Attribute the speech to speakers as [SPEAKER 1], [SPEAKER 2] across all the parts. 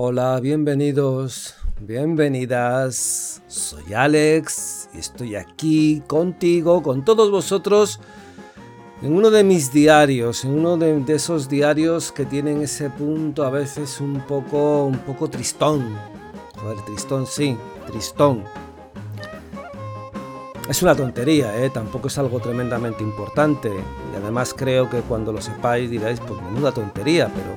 [SPEAKER 1] Hola, bienvenidos, bienvenidas. Soy Alex y estoy aquí contigo, con todos vosotros, en uno de mis diarios, en uno de, esos diarios que tienen ese punto a veces un poco, un poco tristón. Joder, tristón, sí, tristón. Es una tontería, ¿eh? tampoco es algo tremendamente importante. Y además creo que cuando lo sepáis diréis, pues menuda tontería, pero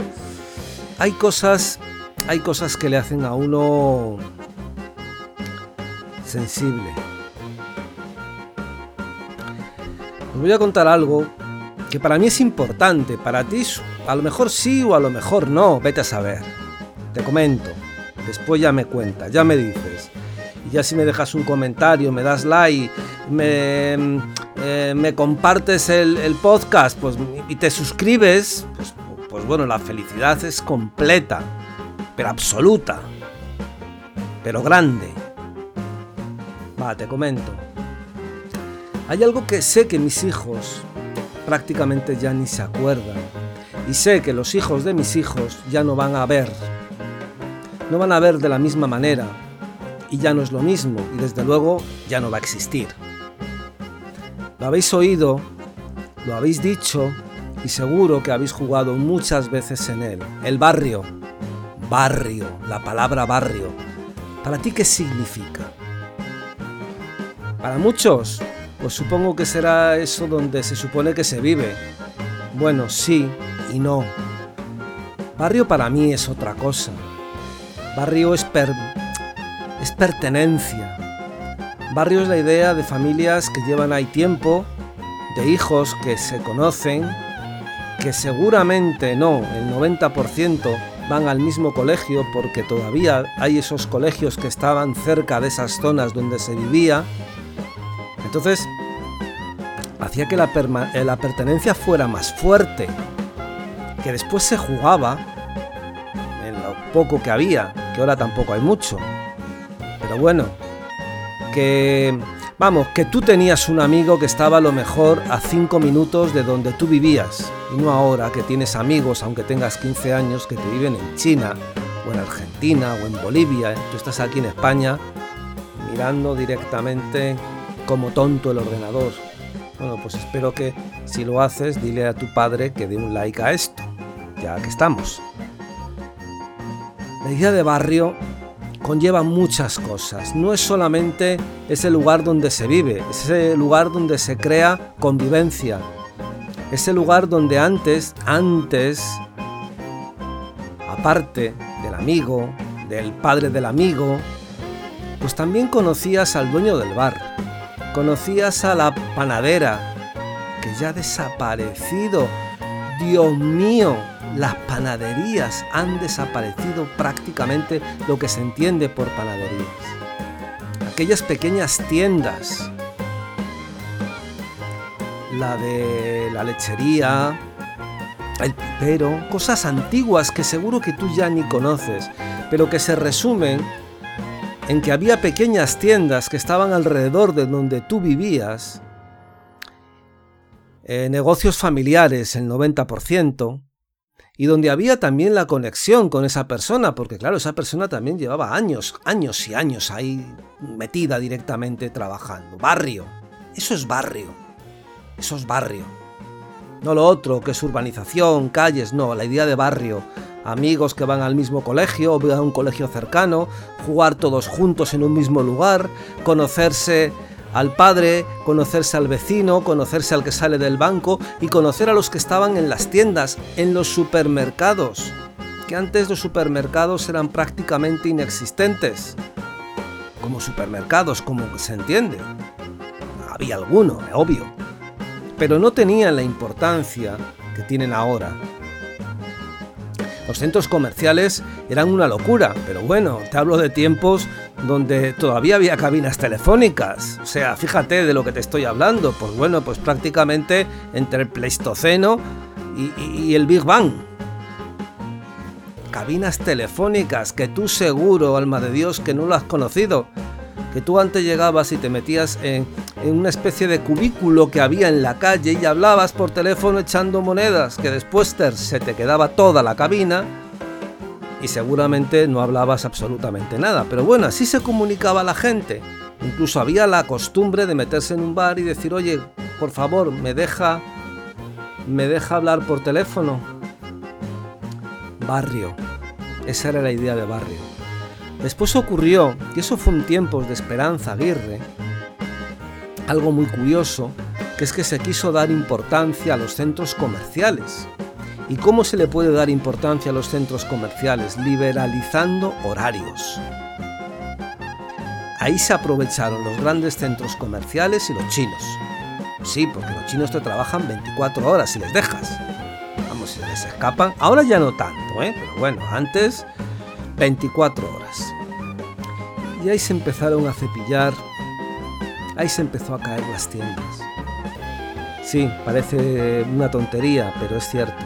[SPEAKER 1] hay cosas hay cosas que le hacen a uno sensible. Os voy a contar algo que para mí es importante, para ti a lo mejor sí o a lo mejor no, vete a saber. Te comento, después ya me cuentas, ya me dices. Y ya si me dejas un comentario, me das like, me, eh, me compartes el, podcast pues, y te suscribes, pues, pues bueno, la felicidad es completa pero absoluta, pero grande. Va, te comento. Hay algo que sé que mis hijos prácticamente ya ni se acuerdan. Y sé que los hijos de mis hijos ya no van a ver. No van a ver de la misma manera. Y ya no es lo mismo. Y desde luego ya no va a existir. Lo habéis oído, lo habéis dicho y seguro que habéis jugado muchas veces en él. El barrio barrio, la palabra barrio. ¿Para ti qué significa? Para muchos, pues supongo que será eso donde se supone que se vive. Bueno, sí y no. Barrio para mí es otra cosa. Barrio es, es pertenencia. Barrio es la idea de familias que llevan ahí tiempo, de hijos que se conocen, que seguramente no, el 90% van al mismo colegio porque todavía hay esos colegios que estaban cerca de esas zonas donde se vivía. Entonces, hacía que la, eh, la pertenencia fuera más fuerte, que después se jugaba en lo poco que había, que ahora tampoco hay mucho. Pero bueno, que Vamos, que tú tenías un amigo que estaba a lo mejor a 5 minutos de donde tú vivías, y no ahora que tienes amigos, aunque tengas 15 años, que te viven en China, o en Argentina, o en Bolivia. ¿eh? Tú estás aquí en España mirando directamente como tonto el ordenador. Bueno, pues espero que si lo haces, dile a tu padre que dé un like a esto, ya que estamos. La idea de barrio conlleva muchas cosas. No es solamente ese lugar donde se vive, es ese lugar donde se crea convivencia. Ese lugar donde antes, antes, aparte del amigo, del padre del amigo, pues también conocías al dueño del bar, conocías a la panadera, que ya ha desaparecido. Dios mío, las panaderías han desaparecido prácticamente lo que se entiende por panaderías. Aquellas pequeñas tiendas, la de la lechería, el pipero, cosas antiguas que seguro que tú ya ni conoces, pero que se resumen en que había pequeñas tiendas que estaban alrededor de donde tú vivías, eh, negocios familiares el 90%, y donde había también la conexión con esa persona, porque claro, esa persona también llevaba años, años y años ahí metida directamente trabajando. Barrio, eso es barrio, eso es barrio. No lo otro, que es urbanización, calles, no, la idea de barrio. Amigos que van al mismo colegio o a un colegio cercano, jugar todos juntos en un mismo lugar, conocerse al padre, conocerse al vecino, conocerse al que sale del banco y conocer a los que estaban en las tiendas, en los supermercados, que antes los supermercados eran prácticamente inexistentes. Como supermercados, como se entiende. Había alguno, obvio. Pero no tenían la importancia que tienen ahora. Los centros comerciales eran una locura, pero bueno, te hablo de tiempos donde todavía había cabinas telefónicas. O sea, fíjate de lo que te estoy hablando. Pues bueno, pues prácticamente entre el Pleistoceno y, el Big Bang. Cabinas telefónicas que tú seguro, alma de Dios, que no lo has conocido. Que tú antes llegabas y te metías en, en una especie de cubículo que había en la calle y hablabas por teléfono echando monedas, que después se te quedaba toda la cabina y seguramente no hablabas absolutamente nada. Pero bueno, así se comunicaba la gente. Incluso había la costumbre de meterse en un bar y decir, oye, por favor, me deja, me deja hablar por teléfono. Barrio. Esa era la idea de barrio. Después ocurrió, y eso fue un tiempo de Esperanza Aguirre, algo muy curioso, que es que se quiso dar importancia a los centros comerciales. ¿Y cómo se le puede dar importancia a los centros comerciales? Liberalizando horarios. Ahí se aprovecharon los grandes centros comerciales y los chinos. Sí, porque los chinos te trabajan 24 horas si les dejas. Vamos, si les escapan. Ahora ya no tanto, ¿eh? Pero bueno, antes 24 horas. Y ahí se empezaron a cepillar. Ahí se empezó a caer las tiendas. Sí, parece una tontería, pero es cierto.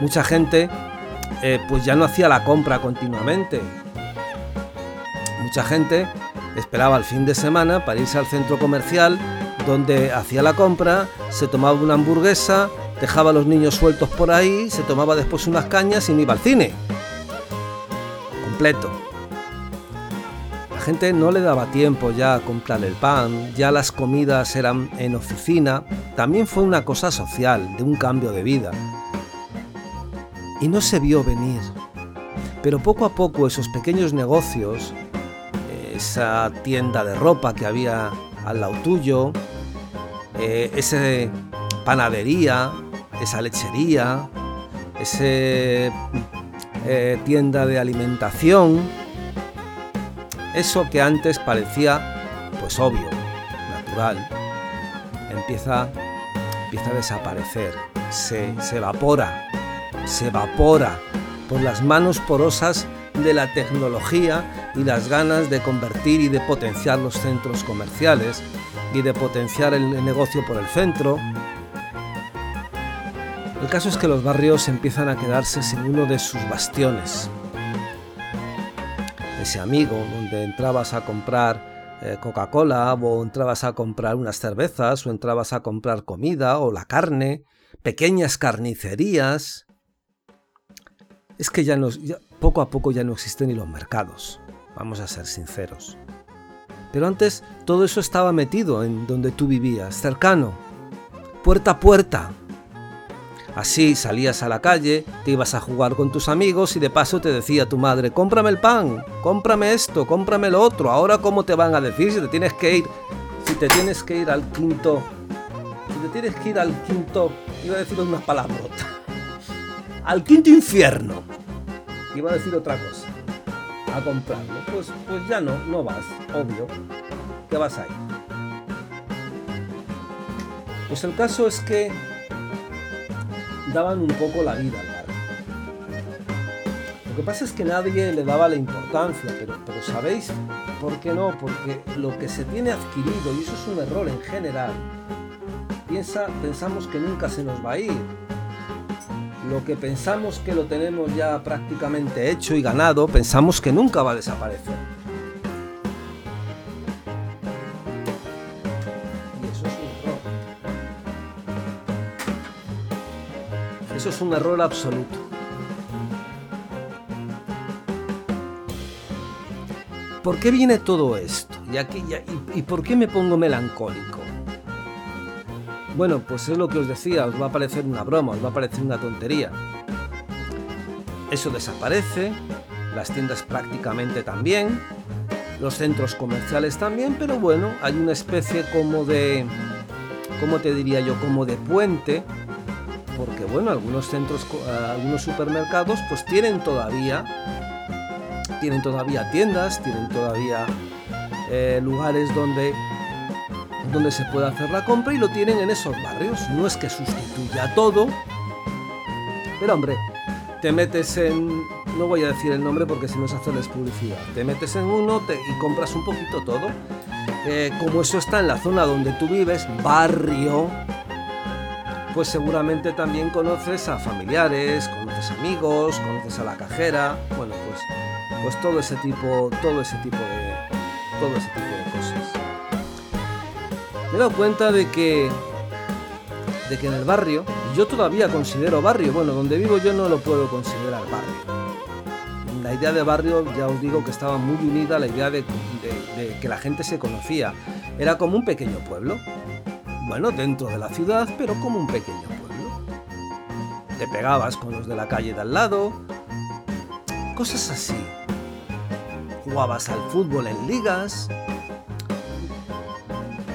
[SPEAKER 1] Mucha gente eh, pues ya no hacía la compra continuamente. Mucha gente esperaba el fin de semana para irse al centro comercial donde hacía la compra, se tomaba una hamburguesa, dejaba a los niños sueltos por ahí, se tomaba después unas cañas y me iba al cine. Completo. Gente no le daba tiempo ya a comprar el pan, ya las comidas eran en oficina, también fue una cosa social, de un cambio de vida. Y no se vio venir. Pero poco a poco esos pequeños negocios esa tienda de ropa que había al lado tuyo, eh, esa panadería, esa lechería, esa eh, tienda de alimentación, eso que antes parecía pues obvio, natural, empieza, empieza a desaparecer, se, se evapora, se evapora por las manos porosas de la tecnología y las ganas de convertir y de potenciar los centros comerciales y de potenciar el negocio por el centro. El caso es que los barrios empiezan a quedarse sin uno de sus bastiones. Ese amigo donde entrabas a comprar eh, Coca-Cola o entrabas a comprar unas cervezas o entrabas a comprar comida o la carne, pequeñas carnicerías. Es que ya, nos, poco a poco ya no existen ni los mercados, vamos a ser sinceros. Pero antes todo eso estaba metido en donde tú vivías, cercano, puerta a puerta. Así salías a la calle, te ibas a jugar con tus amigos y de paso te decía tu madre, cómprame el pan, cómprame esto, cómprame lo otro. Ahora cómo te van a decir si te tienes que ir, si te tienes que ir al quinto, si te tienes que ir al quinto, iba a decir unas palabrotas, al quinto infierno iba a decir otra cosa, a comprarlo, pues, pues ya no, no vas, obvio, que vas a ir. Pues el caso es que daban un poco la vida al. Lo que pasa es que nadie le daba la importancia, pero, pero ¿sabéis por qué no? Porque lo que se tiene adquirido, y eso es un error en general, piensa, pensamos que nunca se nos va a ir, lo que pensamos que lo tenemos ya prácticamente hecho y ganado, pensamos que nunca va a desaparecer. Un error absoluto. ¿Por qué viene todo esto? ¿Y, aquí, y, y por qué me pongo melancólico? Bueno, pues es lo que os decía, os va a parecer una broma, os va a parecer una tontería. Eso desaparece, las tiendas prácticamente también, los centros comerciales también, pero bueno, hay una especie como de, ¿cómo te diría yo? Como de puente, porque bueno, algunos centros, algunos supermercados pues tienen todavía, tienen todavía tiendas, tienen todavía eh, lugares donde donde se puede hacer la compra y lo tienen en esos barrios. No es que sustituya todo, pero hombre, te metes en, no voy a decir el nombre porque si no se hacerles publicidad, te metes en uno y compras un poquito todo. Eh, como eso está en la zona donde tú vives, barrio, pues seguramente también conoces a familiares, conoces amigos, conoces a la cajera, bueno, pues, pues todo ese tipo, todo ese tipo de, todo ese tipo de cosas me he dado cuenta de que, de que en el barrio, yo todavía considero barrio, bueno, donde vivo yo no lo puedo considerar barrio. idea de barrio, ya os digo que estaba muy unida a la idea de, que la gente se conocía. Era como un pequeño pueblo. Bueno, dentro de la ciudad, pero como un pequeño pueblo. Te pegabas con los de la calle de al lado. Cosas así. Jugabas al fútbol en ligas.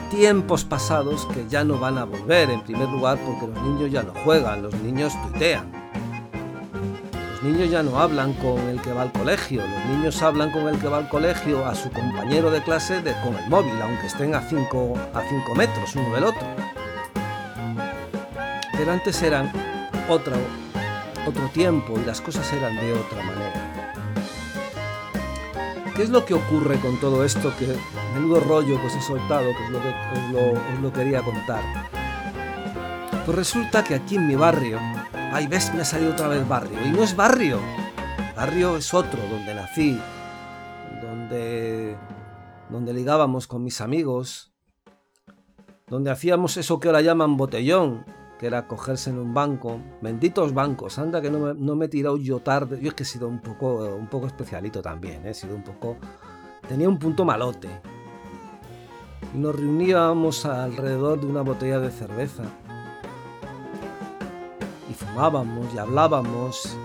[SPEAKER 1] Tiempos pasados que ya no van a volver, en primer lugar porque los niños ya no juegan, los niños tuitean niños ya no hablan con el que va al colegio, los niños hablan con el que va al colegio a su compañero de clase con el móvil, aunque estén a 5 a cinco metros uno del otro. Pero antes eran otro, otro tiempo y las cosas eran de otra manera. ¿Qué es lo que ocurre con todo esto que menudo rollo que os he soltado, que es lo que os lo quería contar? Pues resulta que aquí en mi barrio, Ay, ves, me ha salido otra vez barrio. Y no es barrio. Barrio es otro, donde nací, donde, donde ligábamos con mis amigos, donde hacíamos eso que ahora llaman botellón, que era cogerse en un banco. Benditos bancos, anda que no me, no me he tirado yo tarde. Yo es que he sido un poco, un poco especialito también, ¿eh? he sido un poco... Tenía un punto malote. Nos reuníamos alrededor de una botella de cerveza y fumábamos y hablábamos,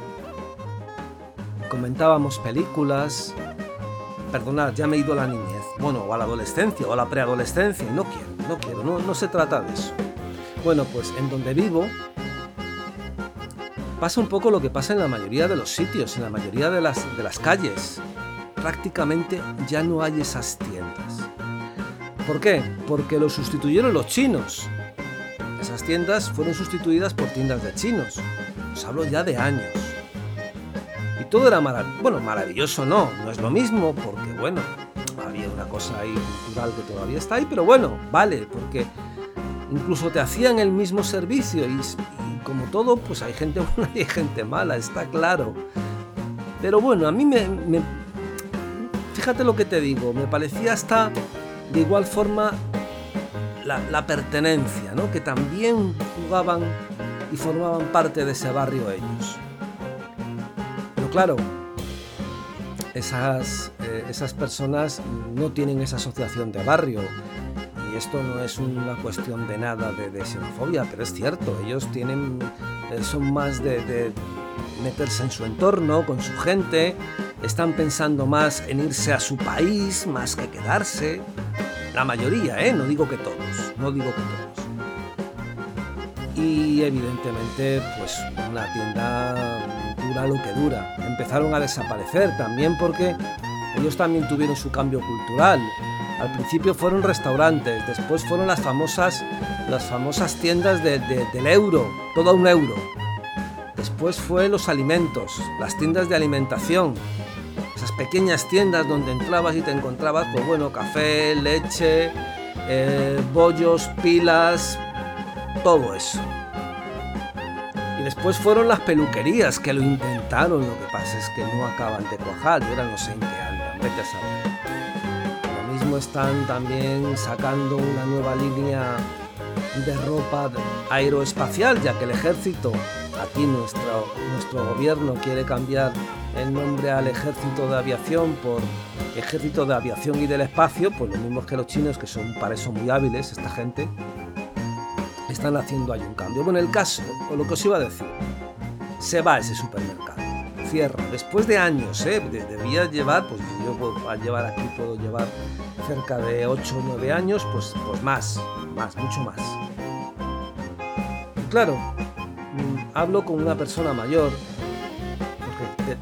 [SPEAKER 1] comentábamos películas. Perdonad, ya me he ido a la niñez, bueno, o a la adolescencia o a la preadolescencia, no quiero, no quiero, no, no se trata de eso. Bueno, pues en donde vivo pasa un poco lo que pasa en la mayoría de los sitios, en la mayoría de las, de las calles. Prácticamente ya no hay esas tiendas. ¿Por qué? Porque lo sustituyeron los chinos tiendas fueron sustituidas por tiendas de chinos. Os hablo ya de años. Y todo era maravilloso. Bueno, maravilloso no, no es lo mismo porque, bueno, había una cosa ahí cultural que todavía está ahí, pero bueno, vale, porque incluso te hacían el mismo servicio y, como todo, pues hay gente buena y hay gente mala, está claro. Pero bueno, a mí me, me... Fíjate lo que te digo, me parecía hasta de igual forma la, pertenencia, ¿no? que también jugaban y formaban parte de ese barrio ellos. Pero claro, esas, eh, esas personas no tienen esa asociación de barrio. Y esto no es una cuestión de nada de, xenofobia, pero es cierto, ellos tienen, eh, son más de, de meterse en su entorno, con su gente, están pensando más en irse a su país más que quedarse. La mayoría, ¿eh? No digo que todos, no digo que todos. Y evidentemente, pues una tienda dura lo que dura. Empezaron a desaparecer también porque ellos también tuvieron su cambio cultural. Al principio fueron restaurantes, después fueron las famosas, las famosas tiendas del euro, todo un euro. Después fue los alimentos, las tiendas de alimentación, pequeñas tiendas donde entrabas y te encontrabas, pues bueno, café, leche, eh, bollos, pilas, todo eso. Y después fueron las peluquerías que lo intentaron, lo que pasa es que no acaban de cuajar, yo ahora no sé en qué andan, vete a saber. Lo mismo están también sacando una nueva línea de ropa aeroespacial, ya que el ejército, aquí nuestro, nuestro gobierno quiere cambiar el nombre al ejército de aviación por ejército de aviación y del espacio, pues lo mismo que los chinos, que son para eso muy hábiles, esta gente, están haciendo ahí un cambio. Bueno, el caso, o lo que os iba a decir, se va a ese supermercado, cierra, después de años, ¿eh? debía llevar, pues yo puedo llevar aquí, puedo llevar cerca de 8 o 9 años, pues, pues más, más, mucho más. Y claro, mm, hablo con una persona mayor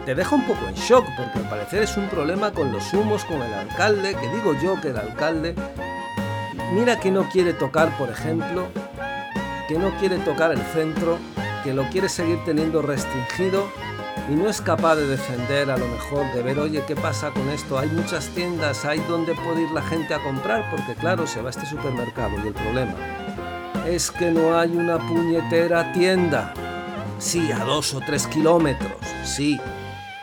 [SPEAKER 1] te, deja un poco en shock, porque al parecer es un problema con los humos, con el alcalde, que digo yo que el alcalde, mira que no quiere tocar, por ejemplo, que no quiere tocar el centro, que lo quiere seguir teniendo restringido y no es capaz de defender a lo mejor, de ver, oye, ¿qué pasa con esto? Hay muchas tiendas, hay donde puede ir la gente a comprar, porque claro, se va a este supermercado y el problema es que no hay una puñetera tienda. Sí, a dos o tres kilómetros, sí,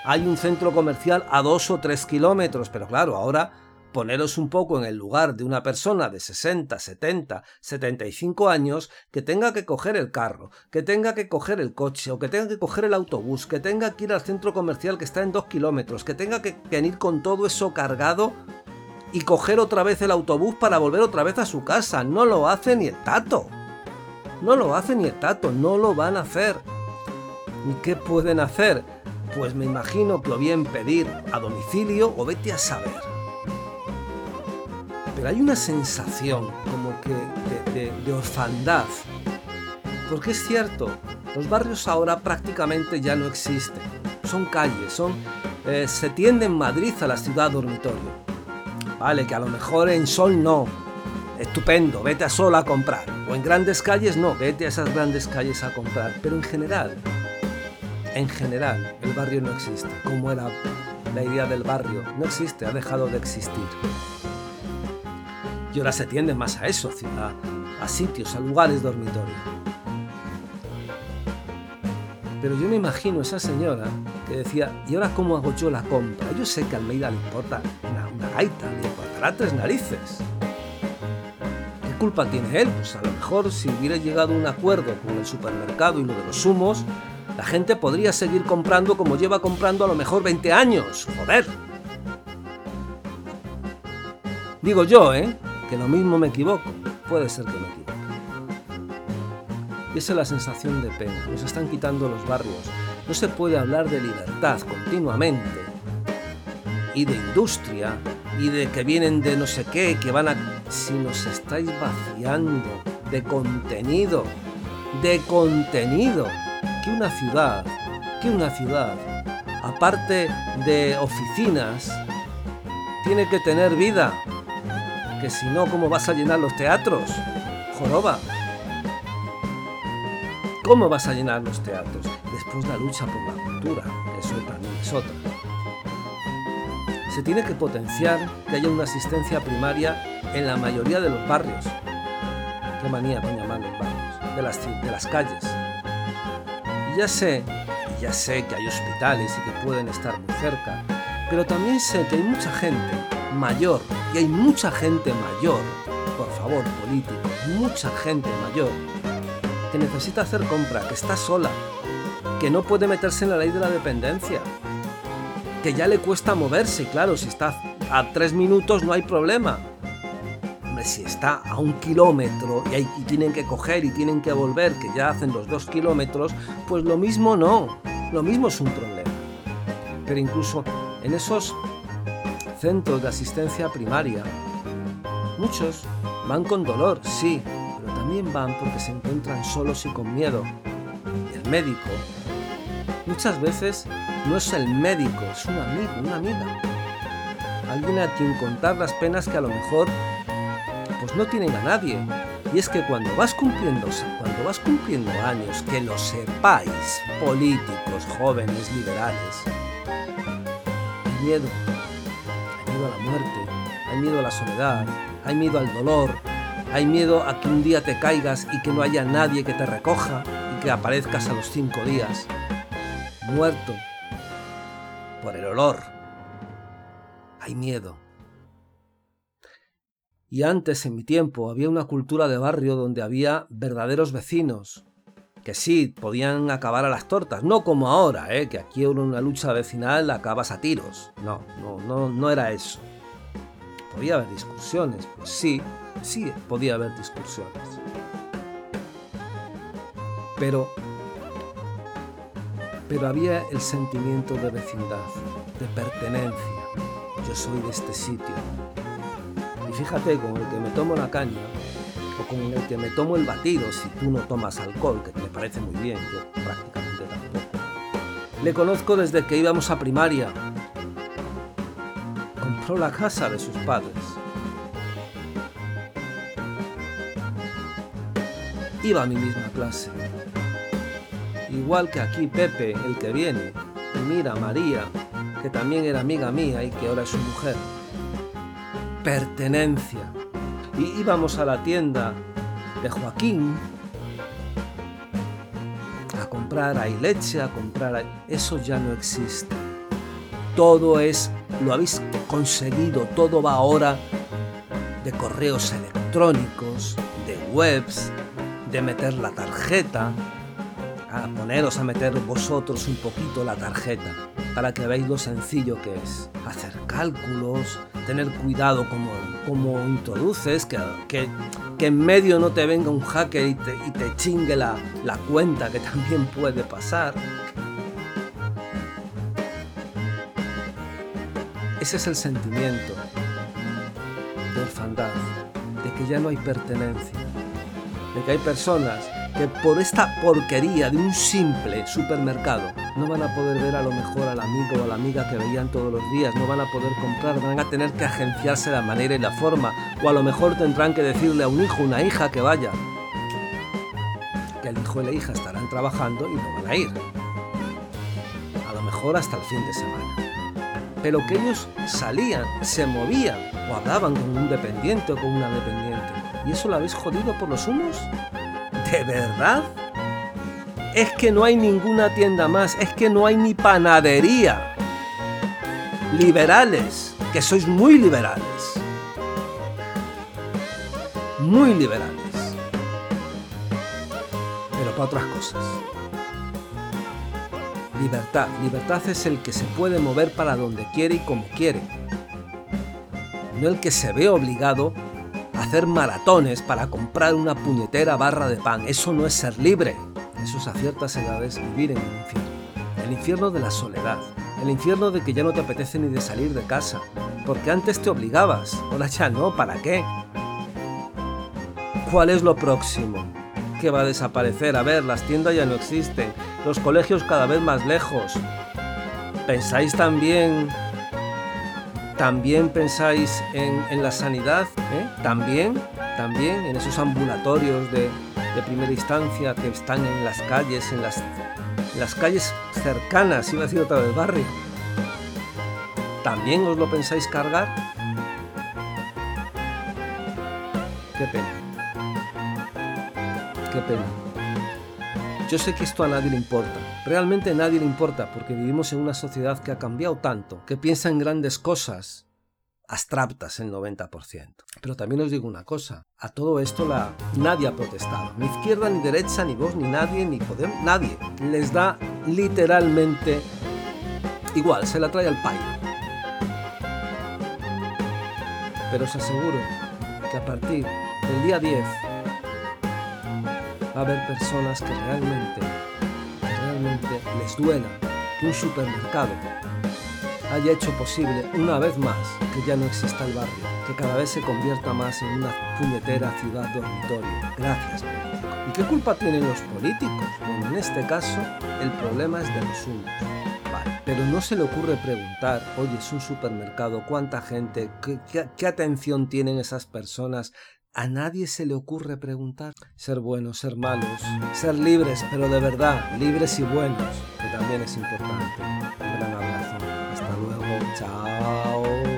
[SPEAKER 1] hay un centro comercial a dos o tres kilómetros, pero claro, ahora poneros un poco en el lugar de una persona de 60, 70, 75 años que tenga que coger el carro, que tenga que coger el coche o que tenga que coger el autobús, que tenga que ir al centro comercial que está en dos kilómetros, que tenga que venir con todo eso cargado y coger otra vez el autobús para volver otra vez a su casa. No lo hace ni el tato. No lo hace ni el tato, no lo van a hacer. ¿Y qué pueden hacer? Pues me imagino que o bien pedir a domicilio o vete a saber. Pero hay una sensación como que de, orfandad. Porque es cierto, los barrios ahora prácticamente ya no existen. Son calles, son... Eh, se tiende en Madrid a la ciudad dormitorio. Vale, que a lo mejor en Sol no. Estupendo, vete a Sol a comprar. O en grandes calles no, vete a esas grandes calles a comprar. Pero en general, en general, el barrio no existe. Como era la idea del barrio, no existe, ha dejado de existir. Y ahora se tiende más a eso, a, a sitios, a lugares dormitorio. Pero yo me imagino esa señora que decía, ¿y ahora cómo hago yo la compra? Yo sé que a Almeida le importa una, una gaita, le importará tres narices. ¿Qué culpa tiene él? Pues a lo mejor si hubiera llegado a un acuerdo con el supermercado y lo de los humos, la gente podría seguir comprando como lleva comprando a lo mejor 20 años. Joder. Digo yo, ¿eh? Que lo mismo me equivoco. Puede ser que me equivoque. Y esa es la sensación de pena. Nos están quitando los barrios. No se puede hablar de libertad continuamente. Y de industria. Y de que vienen de no sé qué, que van a... Si nos estáis vaciando de contenido. De contenido que una ciudad, que una ciudad, aparte de oficinas, tiene que tener vida. Que si no, ¿cómo vas a llenar los teatros? Joroba. ¿Cómo vas a llenar los teatros? Después la lucha por la cultura, eso también es otra. Se tiene que potenciar que haya una asistencia primaria en la mayoría de los barrios. Qué manía con barrios, de las, de las calles ya sé, ya sé que hay hospitales y que pueden estar muy cerca, pero también sé que hay mucha gente mayor, y hay mucha gente mayor, por favor, políticos, mucha gente mayor, que necesita hacer compra, que está sola, que no puede meterse en la ley de la dependencia, que ya le cuesta moverse, claro, si está a tres minutos no hay problema, si está a un kilómetro y, tienen que coger y tienen que volver, que ya hacen los dos kilómetros, pues lo mismo no, lo mismo es un problema. Pero incluso en esos centros de asistencia primaria, muchos van con dolor, sí, pero también van porque se encuentran solos y con miedo. El médico, muchas veces no es el médico, es un amigo, una amiga. Alguien a quien contar las penas que a lo mejor no tienen a nadie. Y es que cuando vas cumpliendo, cuando vas cumpliendo años, que lo sepáis, políticos, jóvenes, liberales, hay miedo. Hay miedo a la muerte, hay miedo a la soledad, hay miedo al dolor, hay miedo a que un día te caigas y que no haya nadie que te recoja y que aparezcas a los cinco días, muerto por el olor. Hay miedo. Y antes, en mi tiempo, había una cultura de barrio donde había verdaderos vecinos, que sí, podían acabar a las tortas, no como ahora, ¿eh? que aquí en una lucha vecinal acabas a tiros. No, no, no, no era eso. Podía haber discusiones, pues sí, sí, podía haber discusiones. Pero, pero había el sentimiento de vecindad, de pertenencia. Yo soy de este sitio, y fíjate, con el que me tomo la caña, o con el que me tomo el batido, si tú no tomas alcohol, que me parece muy bien, yo prácticamente tampoco. Le conozco desde que íbamos a primaria. Compró la casa de sus padres. Iba a mi misma clase. Igual que aquí Pepe, el que viene, y mira María, que también era amiga mía y que ahora es su mujer pertenencia. Y íbamos a la tienda de Joaquín a comprar ahí leche, a comprar. Eso ya no existe. todo es, lo habéis conseguido, todo va ahora de correos electrónicos, de webs, de meter la tarjeta, a poneros a meter vosotros un poquito la tarjeta para que veáis lo sencillo que es hacer cálculos, tener cuidado como, como introduces, que, que, que, en medio no te venga un hacker y te, y te chingue la, la cuenta, que también puede pasar. Ese es el sentimiento de orfandad, de que ya no hay pertenencia, de que hay personas que por esta porquería de un simple supermercado no van a poder ver a lo mejor al amigo o a la amiga que veían todos los días, no van a poder comprar, van a tener que agenciarse la manera y la forma, o a lo mejor tendrán que decirle a un hijo, una hija que vaya. Que el hijo y la hija estarán trabajando y no van a ir. A lo mejor hasta el fin de semana. Pero que ellos salían, se movían o hablaban con un dependiente o con una dependiente. ¿Y eso lo habéis jodido por los unos? ¿De verdad? Es que no hay ninguna tienda más, es que no hay ni panadería. Liberales, que sois muy liberales. Muy liberales. Pero para otras cosas. Libertad. Libertad es el que se puede mover para donde quiere y como quiere. No el que se ve obligado hacer maratones para comprar una puñetera barra de pan. Eso no es ser libre. Eso es a ciertas edades vivir en el infierno. El infierno de la soledad. El infierno de que ya no te apetece ni de salir de casa. Porque antes te obligabas. Ahora ya no. ¿Para qué? ¿Cuál es lo próximo? ¿Qué va a desaparecer? A ver, las tiendas ya no existen. Los colegios cada vez más lejos. ¿Pensáis también también pensáis en, la sanidad, ¿eh? también, también en esos ambulatorios de, primera instancia que están en las calles, en las, las calles cercanas, iba a decir otra vez barrio. ¿También os lo pensáis cargar? Qué pena. Qué pena. Yo sé que esto a nadie le importa, realmente a nadie le importa porque vivimos en una sociedad que ha cambiado tanto, que piensa en grandes cosas, abstractas el 90%. Pero también os digo una cosa, a todo esto la, nadie ha protestado, ni izquierda, ni derecha, ni vos, ni nadie, ni poder, nadie. Les da literalmente igual, se la trae al país. Pero os aseguro que a partir del día 10 va a haber personas que realmente, realmente les duela que un supermercado haya hecho posible una vez más que ya no exista el barrio, que cada vez se convierta más en una puñetera ciudad dormitorio. Gracias. ¿Y qué culpa tienen los políticos? Bueno, en este caso, el problema es de los unos. Pero no se le ocurre preguntar, oye, es un supermercado, ¿cuánta gente? ¿Qué, qué, qué atención tienen esas personas? A nadie se le ocurre preguntar ser buenos, ser malos, ser libres, pero de verdad, libres y buenos, que también es importante. Un gran abrazo. Hasta luego. Chao.